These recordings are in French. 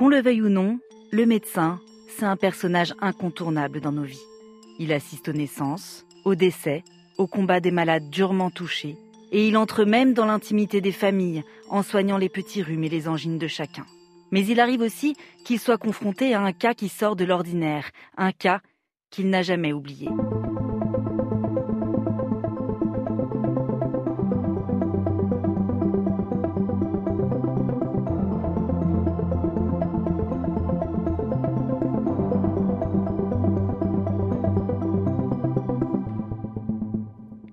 Qu'on le veuille ou non, le médecin, c'est un personnage incontournable dans nos vies. Il assiste aux naissances, aux décès, au combat des malades durement touchés, et il entre même dans l'intimité des familles en soignant les petits rhumes et les angines de chacun. Mais il arrive aussi qu'il soit confronté à un cas qui sort de l'ordinaire, un cas qu'il n'a jamais oublié.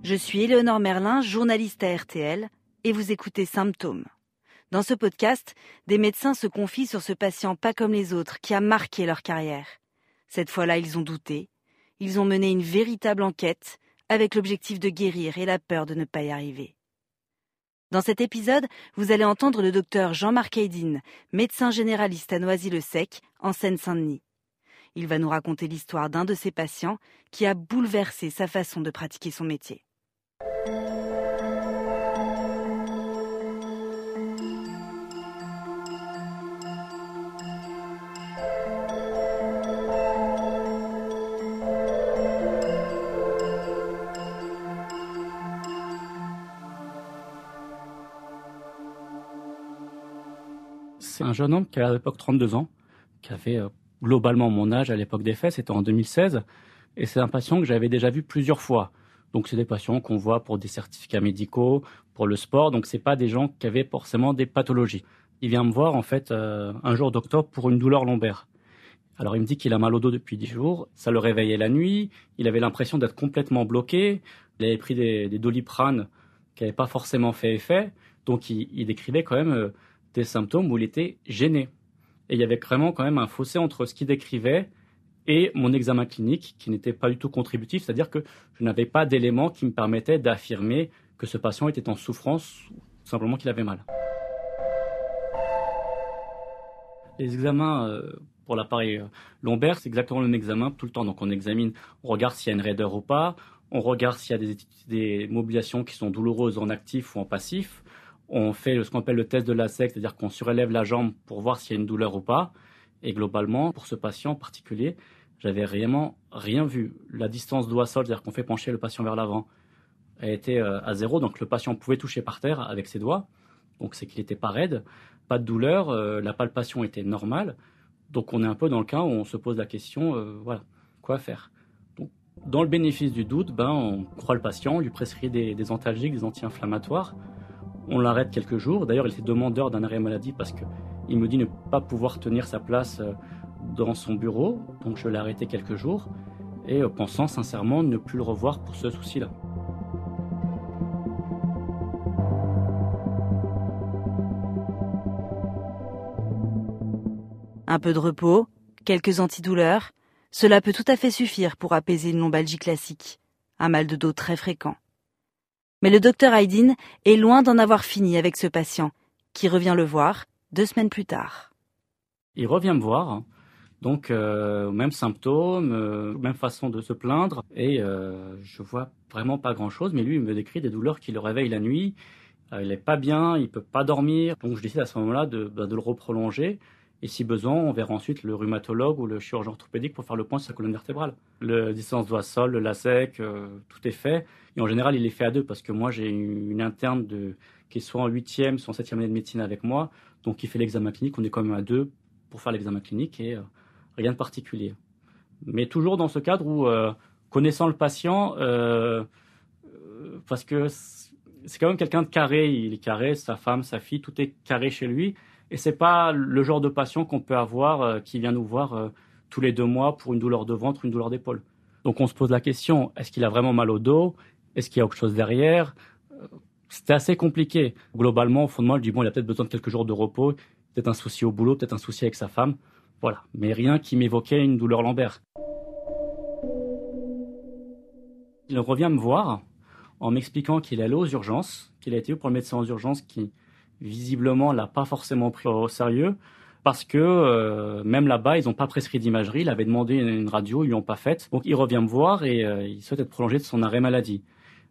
Je suis Éléonore Merlin, journaliste à RTL, et vous écoutez Symptômes. Dans ce podcast, des médecins se confient sur ce patient pas comme les autres qui a marqué leur carrière. Cette fois-là, ils ont douté. Ils ont mené une véritable enquête avec l'objectif de guérir et la peur de ne pas y arriver. Dans cet épisode, vous allez entendre le docteur Jean-Marc Aydin, médecin généraliste à Noisy-le-Sec, en Seine-Saint-Denis. Il va nous raconter l'histoire d'un de ses patients qui a bouleversé sa façon de pratiquer son métier. C'est un jeune homme qui avait à l'époque 32 ans, qui avait euh, globalement mon âge à l'époque des faits, c'était en 2016, et c'est un patient que j'avais déjà vu plusieurs fois. Donc c'est des patients qu'on voit pour des certificats médicaux, pour le sport, donc c'est pas des gens qui avaient forcément des pathologies. Il vient me voir en fait euh, un jour d'octobre pour une douleur lombaire. Alors il me dit qu'il a mal au dos depuis 10 jours, ça le réveillait la nuit, il avait l'impression d'être complètement bloqué, il avait pris des, des doliprane qui n'avaient pas forcément fait effet, donc il, décrivait quand même euh, des symptômes où il était gêné. Et il y avait vraiment quand même un fossé entre ce qu'il décrivait et mon examen clinique qui n'était pas du tout contributif, c'est-à-dire que je n'avais pas d'éléments qui me permettaient d'affirmer que ce patient était en souffrance ou simplement qu'il avait mal. Les examens euh, pour l'appareil euh, lombaire, c'est exactement le même examen tout le temps. Donc on examine, on regarde s'il y a une raideur ou pas, on regarde s'il y a des, des, mobilisations qui sont douloureuses en actif ou en passif, on fait ce qu'on appelle le test de la sec, c'est-à-dire qu'on surélève la jambe pour voir s'il y a une douleur ou pas. Et globalement, pour ce patient en particulier, j'avais réellement rien vu. La distance doigt-sol, c'est-à-dire qu'on fait pencher le patient vers l'avant, a été euh, à zéro. Donc le patient pouvait toucher par terre avec ses doigts. Donc c'est qu'il n'était pas raide, pas de douleur, euh, la palpation était normale. Donc on est un peu dans le cas où on se pose la question, euh, voilà, quoi faire? Donc, Dans le bénéfice du doute, ben, on croit le patient, on lui prescrit des, antalgiques, des anti-inflammatoires. On l'arrête quelques jours. D'ailleurs, il était demandeur d'un arrêt maladie parce qu'il me dit ne pas pouvoir tenir sa place dans son bureau, donc je l'ai arrêté quelques jours, et euh, pensant sincèrement ne plus le revoir pour ce souci-là. Un peu de repos, quelques antidouleurs, cela peut tout à fait suffire pour apaiser une lombalgie classique, un mal de dos très fréquent. Mais le docteur Haydin est loin d'en avoir fini avec ce patient, qui revient le voir deux semaines plus tard. Il revient me voir, hein. Donc, euh, même symptômes, euh, même façon de se plaindre. Et euh, je vois vraiment pas grand-chose. Mais lui, il me décrit des douleurs qui le réveillent la nuit. Euh, il est pas bien, il peut pas dormir. Donc, je décide à ce moment-là de, bah, de le reprolonger. Et si besoin, on verra ensuite le rhumatologue ou le chirurgien orthopédique pour faire le point sur sa colonne vertébrale. Le distance doigt sol, le LASEC, tout est fait. Et en général, il est fait à deux parce que moi, j'ai une interne de, qui est soit en huitième, soit en septième année de médecine avec moi. Donc, il fait l'examen clinique. On est quand même à deux pour faire l'examen clinique et rien de particulier. Mais toujours dans ce cadre où, euh, connaissant le patient, euh, euh parce que c'est quand même quelqu'un de carré, il est carré, sa femme, sa fille, tout est carré chez lui, et c'est pas le genre de patient qu'on peut avoir euh, qui vient nous voir euh, tous les deux mois pour une douleur de ventre, une douleur d'épaule. Donc on se pose la question est-ce qu'il a vraiment mal au dos? Est-ce qu'il y a autre chose derrière? C'était assez compliqué. Globalement, au fond de moi, je dis bon, il a peut-être besoin de quelques jours de repos, peut-être un souci au boulot, peut-être un souci avec sa femme. Voilà, mais rien qui m'évoquait une douleur lombaire. Il revient me voir en m'expliquant qu'il est allé aux urgences, qu'il a été pour le médecin aux urgences qui visiblement l'a pas forcément pris au sérieux parce que euh, même là-bas, ils n'ont pas prescrit d'imagerie. Il avait demandé une radio, ils lui ont pas faite. Donc il revient me voir et euh, il souhaite être prolongé de son arrêt maladie.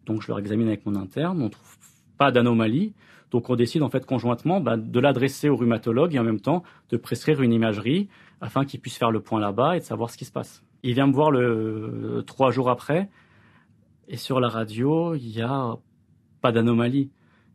Donc je le réexamine avec mon interne, on trouve pas d'anomalie. Donc on décide en fait conjointement bah, de l'adresser au rhumatologue et en même temps de prescrire une imagerie afin qu'il puisse faire le point là-bas et de savoir ce qui se passe. Il vient me voir le trois jours après et sur la radio il n'y a pas d'anomalie.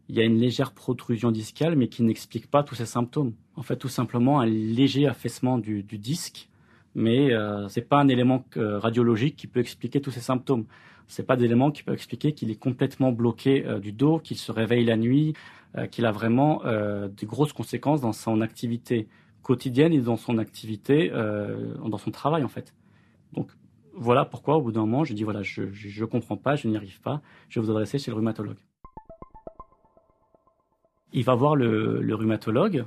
Il y a une légère protrusion discale mais qui n'explique pas tous ces symptômes. En fait tout simplement un léger affaissement du, disque mais euh, ce n'est pas un élément euh, radiologique qui peut expliquer tous ces symptômes c'est pas d'éléments qui peuvent expliquer qu'il est complètement bloqué euh, du dos, qu'il se réveille la nuit, euh, qu'il a vraiment euh, de grosses conséquences dans son activité quotidienne et dans son activité, dans son travail en fait. Donc voilà pourquoi au bout d'un moment j'ai dit voilà je ne comprends pas, je n'y arrive pas, je vais vous adresser chez le rhumatologue. Il va voir le, le rhumatologue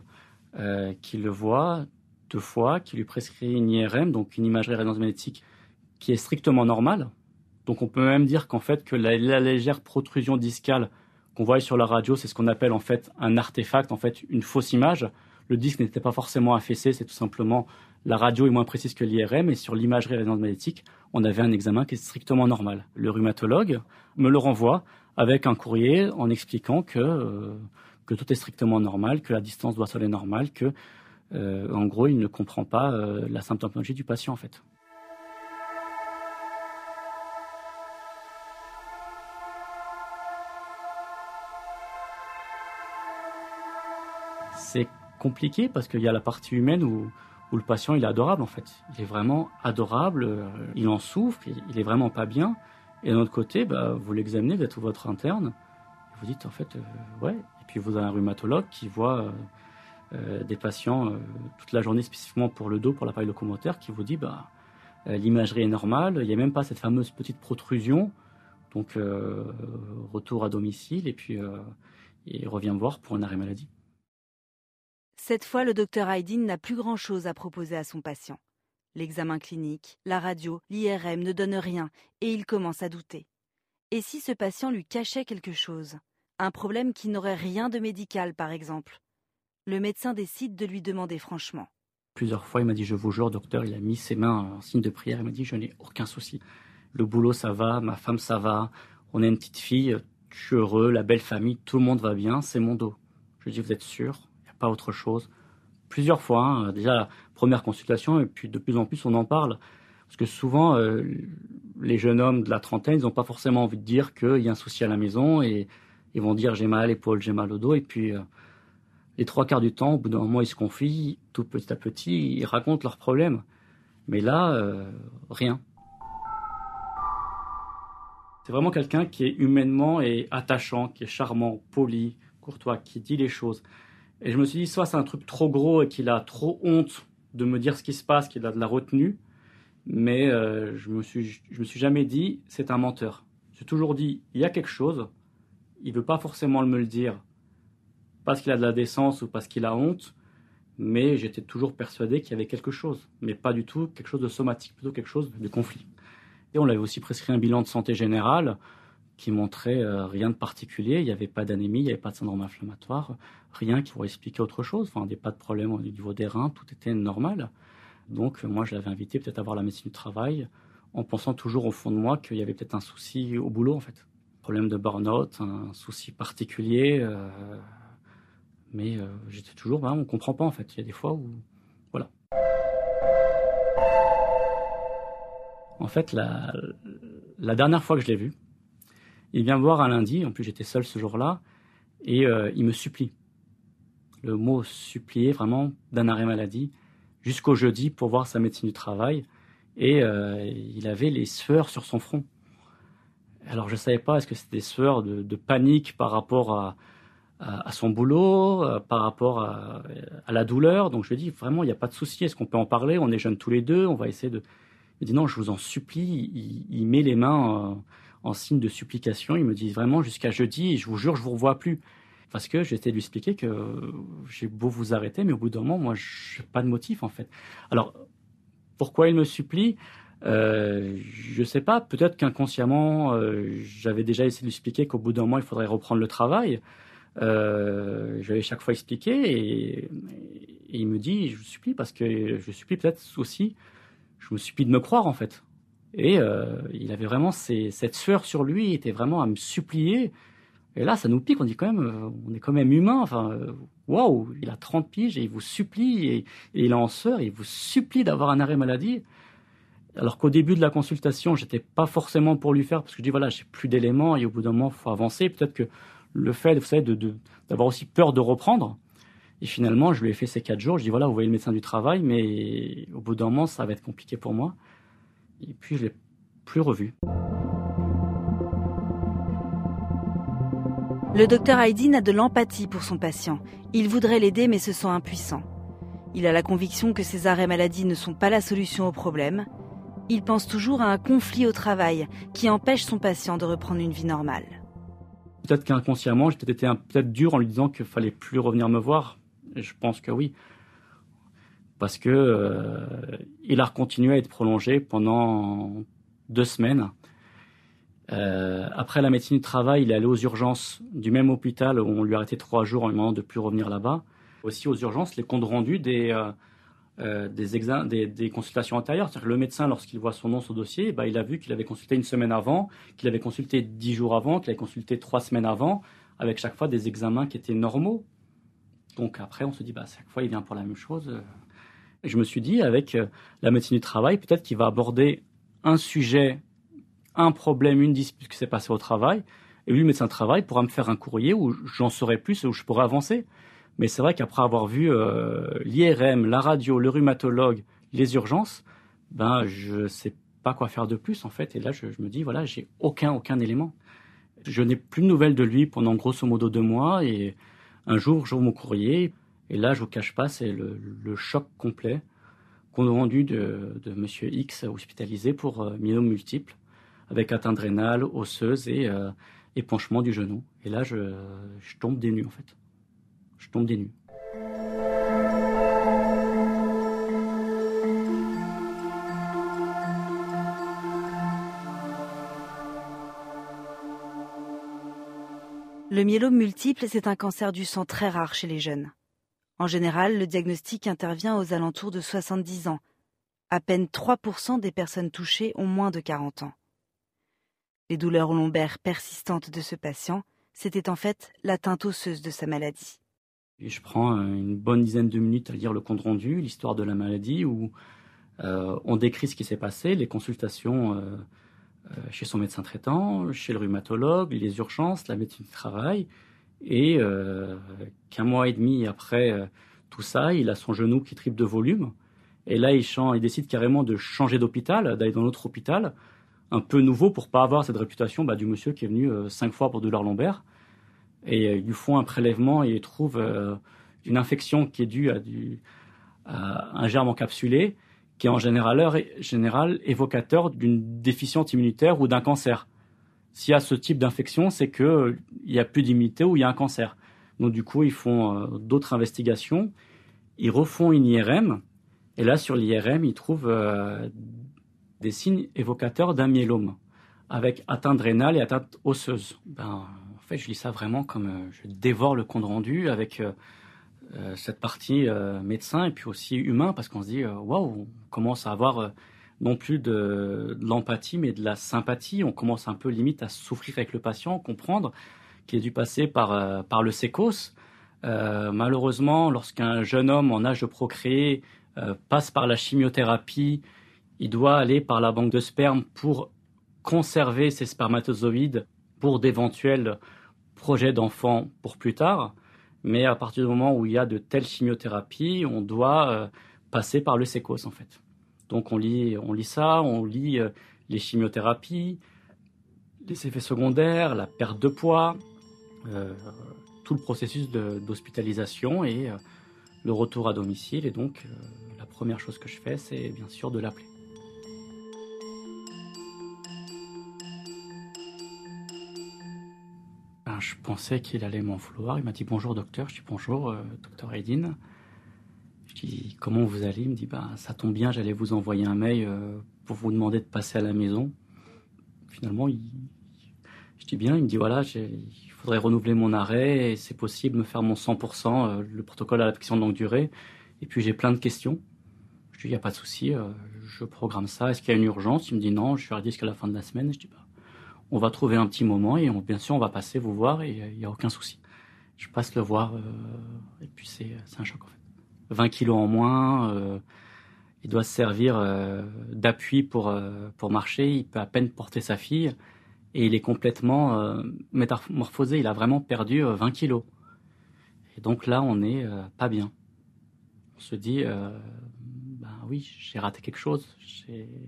qui le voit deux fois, qui lui prescrit une IRM, donc une imagerie résonance magnétique qui est strictement normale, donc on peut même dire qu'en fait que la, légère protrusion discale qu'on voit sur la radio, c'est ce qu'on appelle en fait un artefact, en fait une fausse image. Le disque n'était pas forcément affaissé, c'est tout simplement la radio est moins précise que l'IRM et sur l'imagerie résonance magnétique, on avait un examen qui est strictement normal. Le rhumatologue me le renvoie avec un courrier en expliquant que, euh, que tout est strictement normal, que la distance doit être normale, que euh, en gros il ne comprend pas euh, la symptomatologie du patient en fait. C'est compliqué parce qu'il y a la partie humaine où, le patient il est adorable en fait. Il est vraiment adorable, euh, il en souffre, il, est vraiment pas bien. Et d'un autre côté, bah, vous l'examinez, vous êtes votre interne, vous dites en fait, euh, ouais. Et puis vous avez un rhumatologue qui voit euh, des patients toute la journée spécifiquement pour le dos, pour l'appareil locomoteur, qui vous dit, bah, l'imagerie est normale, il n'y a même pas cette fameuse petite protrusion, donc retour à domicile, et puis il revient voir pour un arrêt maladie. Cette fois, le docteur Haydin n'a plus grand-chose à proposer à son patient. L'examen clinique, la radio, l'IRM ne donnent rien et il commence à douter. Et si ce patient lui cachait quelque chose? Un problème qui n'aurait rien de médical, par exemple Le médecin décide de lui demander franchement. Plusieurs fois, il m'a dit Je vous jure, docteur, il a mis ses mains en signe de prière. Il m'a dit Je n'ai aucun souci. Le boulot, ça va, ma femme, ça va. On a une petite fille, je suis heureux, la belle famille, tout le monde va bien, c'est mon dos. Je lui dis Vous êtes sûr? Autre chose. Plusieurs fois, hein, déjà première consultation, et puis de plus en plus on en parle. Parce que souvent, euh, les jeunes hommes de la trentaine, ils n'ont pas forcément envie de dire qu'il y a un souci à la maison, et ils vont dire j'ai mal à l'épaule, j'ai mal au dos, et puis euh, les trois quarts du temps, au bout d'un moment, ils se confient, tout petit à petit, ils racontent leurs problèmes. Mais là, euh, rien. C'est vraiment quelqu'un qui est humainement et attachant, qui est charmant, poli, courtois, qui dit les choses. Et je me suis dit, soit c'est un truc trop gros et qu'il a trop honte de me dire ce qui se passe, qu'il a de la retenue, mais euh, je me suis, je me suis jamais dit, c'est un menteur. J'ai toujours dit, il y a quelque chose, il veut pas forcément me le dire parce qu'il a de la décence ou parce qu'il a honte, mais j'étais toujours persuadé qu'il y avait quelque chose, mais pas du tout quelque chose de somatique, plutôt quelque chose de conflit. Et on l'avait aussi prescrit un bilan de santé générale qui montrait euh, rien de particulier. Il n'y avait pas d'anémie, il n'y avait pas de syndrome inflammatoire, rien qui pourrait expliquer autre chose. Enfin, avait pas de problème au niveau des reins, tout était normal. Donc, moi, je l'avais invité peut-être à voir la médecine du travail, en pensant toujours au fond de moi qu'il y avait peut-être un souci au boulot, en fait. Problème de burn-out, un souci particulier. Euh, mais euh, j'étais toujours, bah, on ne comprend pas, en fait. Il y a des fois où. Voilà. En fait, la dernière fois que je l'ai vu, il vient me voir un lundi, en plus j'étais seul ce jour-là, et euh, il me supplie. Le mot supplier, vraiment, d'un arrêt maladie, jusqu'au jeudi pour voir sa médecine du travail. Et euh, il avait les sueurs sur son front. Alors je ne savais pas, est-ce que c'était des sueurs de, panique par rapport à, son boulot, euh, par rapport à, la douleur? Donc je lui ai dit, vraiment, il n'y a pas de souci, est-ce qu'on peut en parler? On est jeunes tous les deux, on va essayer de... Il dit, non, je vous en supplie, il met les mains en signe de supplication. Il me dit vraiment jusqu'à jeudi, je vous jure, je vous revois plus. Parce que j'étais lui expliquer que j'ai beau vous arrêter, mais au bout d'un moment, moi, je n'ai pas de motif, en fait. Alors, pourquoi il me supplie? Euh, Je ne sais pas. Peut-être qu'inconsciemment, euh, j'avais déjà essayé de lui expliquer qu'au bout d'un moment, il faudrait reprendre le travail. Euh, j'avais chaque fois expliqué et, il me dit, je vous supplie, parce que je supplie peut-être aussi, je me supplie de me croire, en fait. Et euh, il avait vraiment cette sueur sur lui, il était vraiment à me supplier. Et là, ça nous pique. On dit quand même, euh, on est quand même humain. Enfin, euh, waouh, il a 30 piges et il vous supplie et, il est en sueur. Il vous supplie d'avoir un arrêt maladie. Alors qu'au début de la consultation, j'étais pas forcément pour lui faire parce que je dis voilà, j'ai plus d'éléments et au bout d'un moment, faut avancer. Peut-être que le fait, vous d'avoir aussi peur de reprendre. Et finalement, je lui ai fait ces quatre jours. Je dis voilà, vous voyez le médecin du travail, mais au bout d'un moment, ça va être compliqué pour moi. Et puis, je l'ai plus revu. Le docteur Haydin a de l'empathie pour son patient. Il voudrait l'aider mais se sent impuissant. Il a la conviction que ces arrêts maladie ne sont pas la solution au problème. Il pense toujours à un conflit au travail qui empêche son patient de reprendre une vie normale. Peut-être qu'inconsciemment, j'ai peut-être été peut-être dur en lui disant qu'il fallait plus revenir me voir. Et je pense que oui. Parce que euh, il a continué à être prolongé pendant deux semaines. Euh, après la médecine du travail, il est allé aux urgences du même hôpital où on lui a arrêté trois jours en lui demandant de plus revenir là-bas. Aussi aux urgences, les comptes rendus des, euh, euh des, des, consultations antérieures. C'est-à-dire que le médecin, lorsqu'il voit son nom sur dossier, bah, il a vu qu'il avait consulté une semaine avant, qu'il avait consulté dix jours avant, qu'il avait consulté trois semaines avant, avec chaque fois des examens qui étaient normaux. Donc après, on se dit, bah, chaque fois, il vient pour la même chose. Je me suis dit, avec euh, la médecine du travail, peut-être qu'il va aborder un sujet un problème, une dispute qui s'est passée au travail, et lui, médecin de travail, pourra me faire un courrier où j'en saurai plus où je pourrai avancer. Mais c'est vrai qu'après avoir vu euh, l'IRM, la radio, le rhumatologue, les urgences, ben je sais pas quoi faire de plus en fait. Et là, je, me dis voilà, j'ai aucun aucun élément. Je n'ai plus de nouvelles de lui pendant grosso modo deux mois. Et un jour, j'ouvre mon courrier et là, je vous cache pas, c'est le, choc complet qu'on a rendu de, Monsieur X hospitalisé pour euh, myélome multiple avec atteinte rénale, osseuse et euh, épanchement du genou. Et là, je, tombe des en fait. Je tombe des. Le myélome multiple, c'est un cancer du sang très rare chez les jeunes. En général, le diagnostic intervient aux alentours de 70 ans. À peine 3% des personnes touchées ont moins de 40 ans. Les douleurs lombaires persistantes de ce patient, c'était en fait l'atteinte osseuse de sa maladie. je prends euh, une bonne dizaine de minutes à lire le compte rendu, l'histoire de la maladie, où euh, on décrit ce qui s'est passé, les consultations euh, chez son médecin traitant, chez le rhumatologue, les urgences, la médecine du travail. Et qu'un mois et demi après tout ça, il a son genou qui triple de volume. Et là, il, il décide carrément de changer d'hôpital, d'aller dans l'autre hôpital un peu nouveau pour pas avoir cette réputation bah, du monsieur qui est venu euh, cinq fois pour douleur lombaire. Et euh, ils lui font un prélèvement et ils trouvent euh, une infection qui est due à, un germe encapsulé qui est en général évocateur d'une déficience immunitaire ou d'un cancer. S'il y a ce type d'infection, c'est qu'il n'y a plus d'immunité ou il y a un cancer. Donc du coup, ils font d'autres investigations, ils refont une IRM, et là sur l'IRM, ils trouvent des signes évocateurs d'un myélome, avec atteinte rénale et atteinte osseuse. Ben, en fait, je lis ça vraiment comme euh, je dévore le compte rendu avec euh, euh, cette partie médecin et puis aussi humain, parce qu'on se dit, waouh, on commence à avoir non plus de, l'empathie, mais de la sympathie. On commence un peu limite à souffrir avec le patient, comprendre qu'il est dû passer par, par le sécos. malheureusement, lorsqu'un jeune homme en âge de procréer passe par la chimiothérapie, il doit aller par la banque de sperme pour conserver ses spermatozoïdes pour d'éventuels projets d'enfants pour plus tard. Mais à partir du moment où il y a de telles chimiothérapies, on doit euh, passer par le sécos en fait. Donc on lit, on lit ça, on lit euh, les chimiothérapies, les effets secondaires, la perte de poids, euh, tout le processus d'hospitalisation et le retour à domicile. Et donc la première chose que je fais, c'est bien sûr de l'appeler. je pensais qu'il allait m'en vouloir. Il m'a dit bonjour docteur. Je dis bonjour euh, docteur Edine. Je dis comment vous allez Il me dit bah, ça tombe bien, j'allais vous envoyer un mail euh, pour vous demander de passer à la maison. Finalement, il... je dis bien, il me dit voilà, il faudrait renouveler mon arrêt c'est possible me faire mon 100%, euh, le protocole à l'affection de longue durée. Et puis j'ai plein de questions. Je dis il n'y a pas de souci, je programme ça. Est-ce qu'il y a une urgence? Il me dit non, je suis à risque à la fin de la semaine. Je dis bah, on va trouver un petit moment et bien sûr, on va passer vous voir et il n'y a aucun souci. Je passe le voir et puis c'est un choc en fait. 20 kilos en moins, il doit se servir d'appui pour, pour marcher, il peut à peine porter sa fille et il est complètement métamorphosé, il a vraiment perdu 20 kilos. Et donc là, on n'est pas bien. On se dit, ben oui, j'ai raté quelque chose,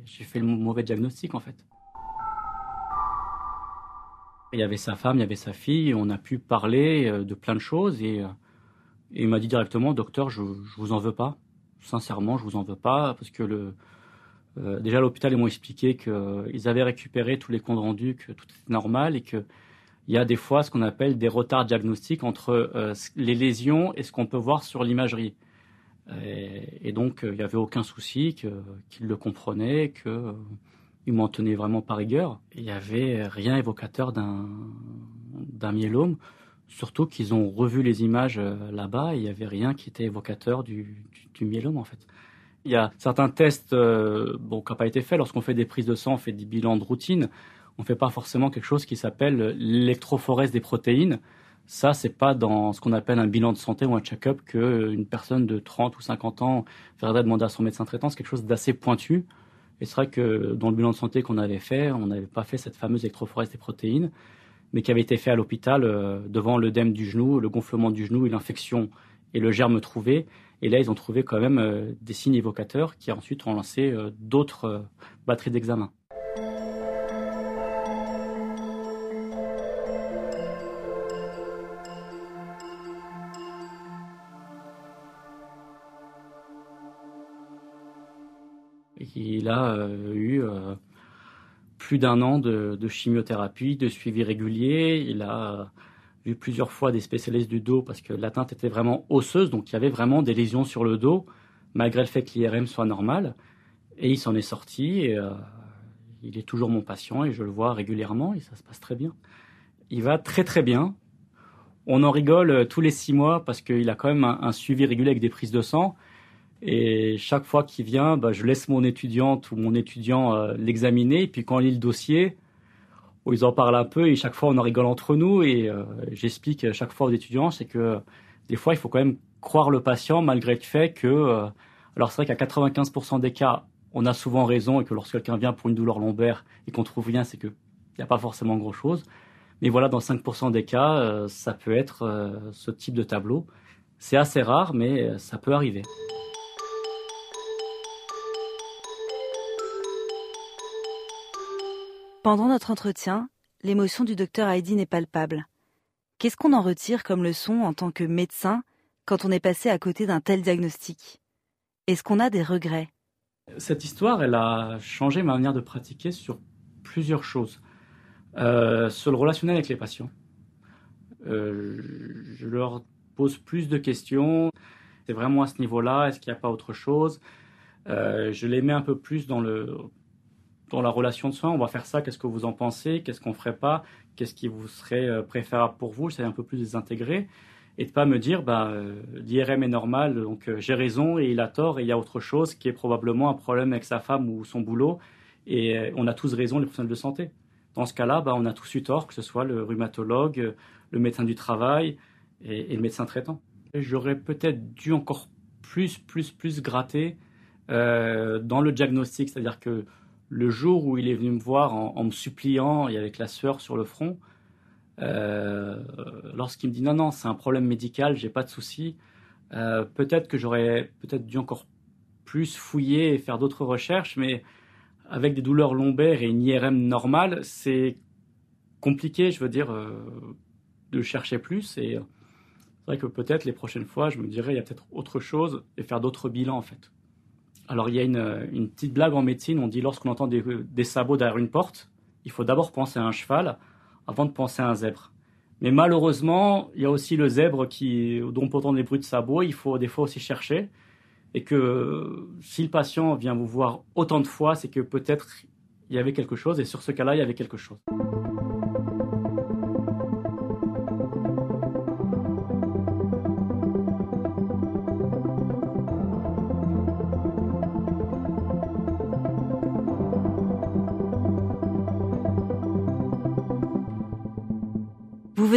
j'ai fait le mauvais diagnostic en fait. Il y avait sa femme, il y avait sa fille, on a pu parler euh, de plein de choses et, euh, il m'a dit directement, docteur, je, je vous en veux pas. Sincèrement, je vous en veux pas parce que le, euh, déjà l'hôpital ils m'ont expliqué qu'ils avaient récupéré tous les comptes rendus, que tout était normal et que il y a des fois ce qu'on appelle des retards diagnostiques entre les lésions et ce qu'on peut voir sur l'imagerie. Et, donc il n'y avait aucun souci, qu'ils le comprenaient, que ils m'en tenaient vraiment par rigueur. Il n'y avait rien évocateur d'un myélome, surtout qu'ils ont revu les images euh, là-bas il n'y avait rien qui était évocateur du, du, myélome en fait. Il y a certains tests euh, qui n'ont pas été faits. Lorsqu'on fait des prises de sang, on fait des bilans de routine. On ne fait pas forcément quelque chose qui s'appelle l'électrophorèse des protéines. Ça, c'est pas dans ce qu'on appelle un bilan de santé ou un check-up qu'une personne de 30 ou 50 ans viendrait demander à son médecin traitant. C'est quelque chose d'assez pointu. Et c'est vrai que dans le bilan de santé qu'on avait fait, on n'avait pas fait cette fameuse électrophorèse des protéines, mais qui avait été fait à l'hôpital euh, devant l'œdème du genou, le gonflement du genou et l'infection et le germe trouvé. Et là, ils ont trouvé quand même euh, des signes évocateurs qui ensuite ont lancé euh, d'autres batteries d'examen. Il a eu plus d'un an de, chimiothérapie, de suivi régulier. Il a vu plusieurs fois des spécialistes du dos parce que l'atteinte était vraiment osseuse, donc il y avait vraiment des lésions sur le dos, malgré le fait que l'IRM soit normal. Et il s'en est sorti. Euh, il est toujours mon patient et je le vois régulièrement et ça se passe très bien. Il va très très bien. On en rigole tous les six mois parce qu'il a quand même un, suivi régulier avec des prises de sang. Et chaque fois qu'il vient, bah, je laisse mon étudiante ou mon étudiant euh, l'examiner. Et puis quand on lit le dossier, oh, ils en parlent un peu et chaque fois on en rigole entre nous. Et euh, j'explique chaque fois aux étudiants, c'est que des fois il faut quand même croire le patient malgré le fait que, euh, alors c'est vrai qu'à 95% des cas, on a souvent raison et que lorsque quelqu'un vient pour une douleur lombaire et qu'on trouve rien, c'est qu'il n'y a pas forcément grand-chose. Mais voilà, dans 5% des cas, ça peut être ce type de tableau. C'est assez rare, mais ça peut arriver. Pendant notre entretien, l'émotion du docteur Heidi est palpable. Qu'est-ce qu'on en retire comme leçon en tant que médecin quand on est passé à côté d'un tel diagnostic? Est-ce qu'on a des regrets? Cette histoire, elle a changé ma manière de pratiquer sur plusieurs choses. Euh, sur le relationnel avec les patients. Euh, je leur pose plus de questions. C'est vraiment à ce niveau-là. Est-ce qu'il n'y a pas autre chose? Euh, Je les mets un peu plus dans le dans la relation de soins, on va faire ça, qu'est-ce que vous en pensez, qu'est-ce qu'on ferait pas, qu'est-ce qui vous serait euh, préférable pour vous, c'est un peu plus les intégrer et de pas me dire bah euh, l'IRM est normal, donc euh, j'ai raison et il a tort et il y a autre chose qui est probablement un problème avec sa femme ou son boulot et on a tous raison les professionnels de santé. Dans ce cas-là, bah, on a tous eu tort, que ce soit le rhumatologue, le médecin du travail et, le médecin traitant. J'aurais peut-être dû encore plus, plus, plus gratter dans le diagnostic, c'est-à-dire que le jour où il est venu me voir en, me suppliant et avec la sueur sur le front, euh, lorsqu'il me dit non, non, c'est un problème médical, j'ai pas de souci, euh, peut-être que j'aurais peut-être dû encore plus fouiller et faire d'autres recherches, mais avec des douleurs lombaires et une IRM normale, c'est compliqué, je veux dire, euh, de chercher plus. Et c'est vrai que peut-être les prochaines fois, je me dirais, il y a peut-être autre chose et faire d'autres bilans en fait. Alors il y a une, petite blague en médecine, on dit lorsqu'on entend des, sabots derrière une porte, il faut d'abord penser à un cheval avant de penser à un zèbre. Mais malheureusement, il y a aussi le zèbre qui, dont entendre des bruits de sabots, il faut des fois aussi chercher. Et que si le patient vient vous voir autant de fois, c'est que peut-être il y avait quelque chose, et sur ce cas-là, il y avait quelque chose.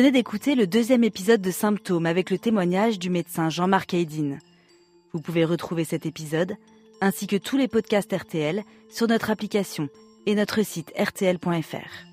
Venez d'écouter le deuxième épisode de Symptômes avec le témoignage du médecin Jean-Marc Haydine. Vous pouvez retrouver cet épisode, ainsi que tous les podcasts RTL, sur notre application et notre site rtl.fr.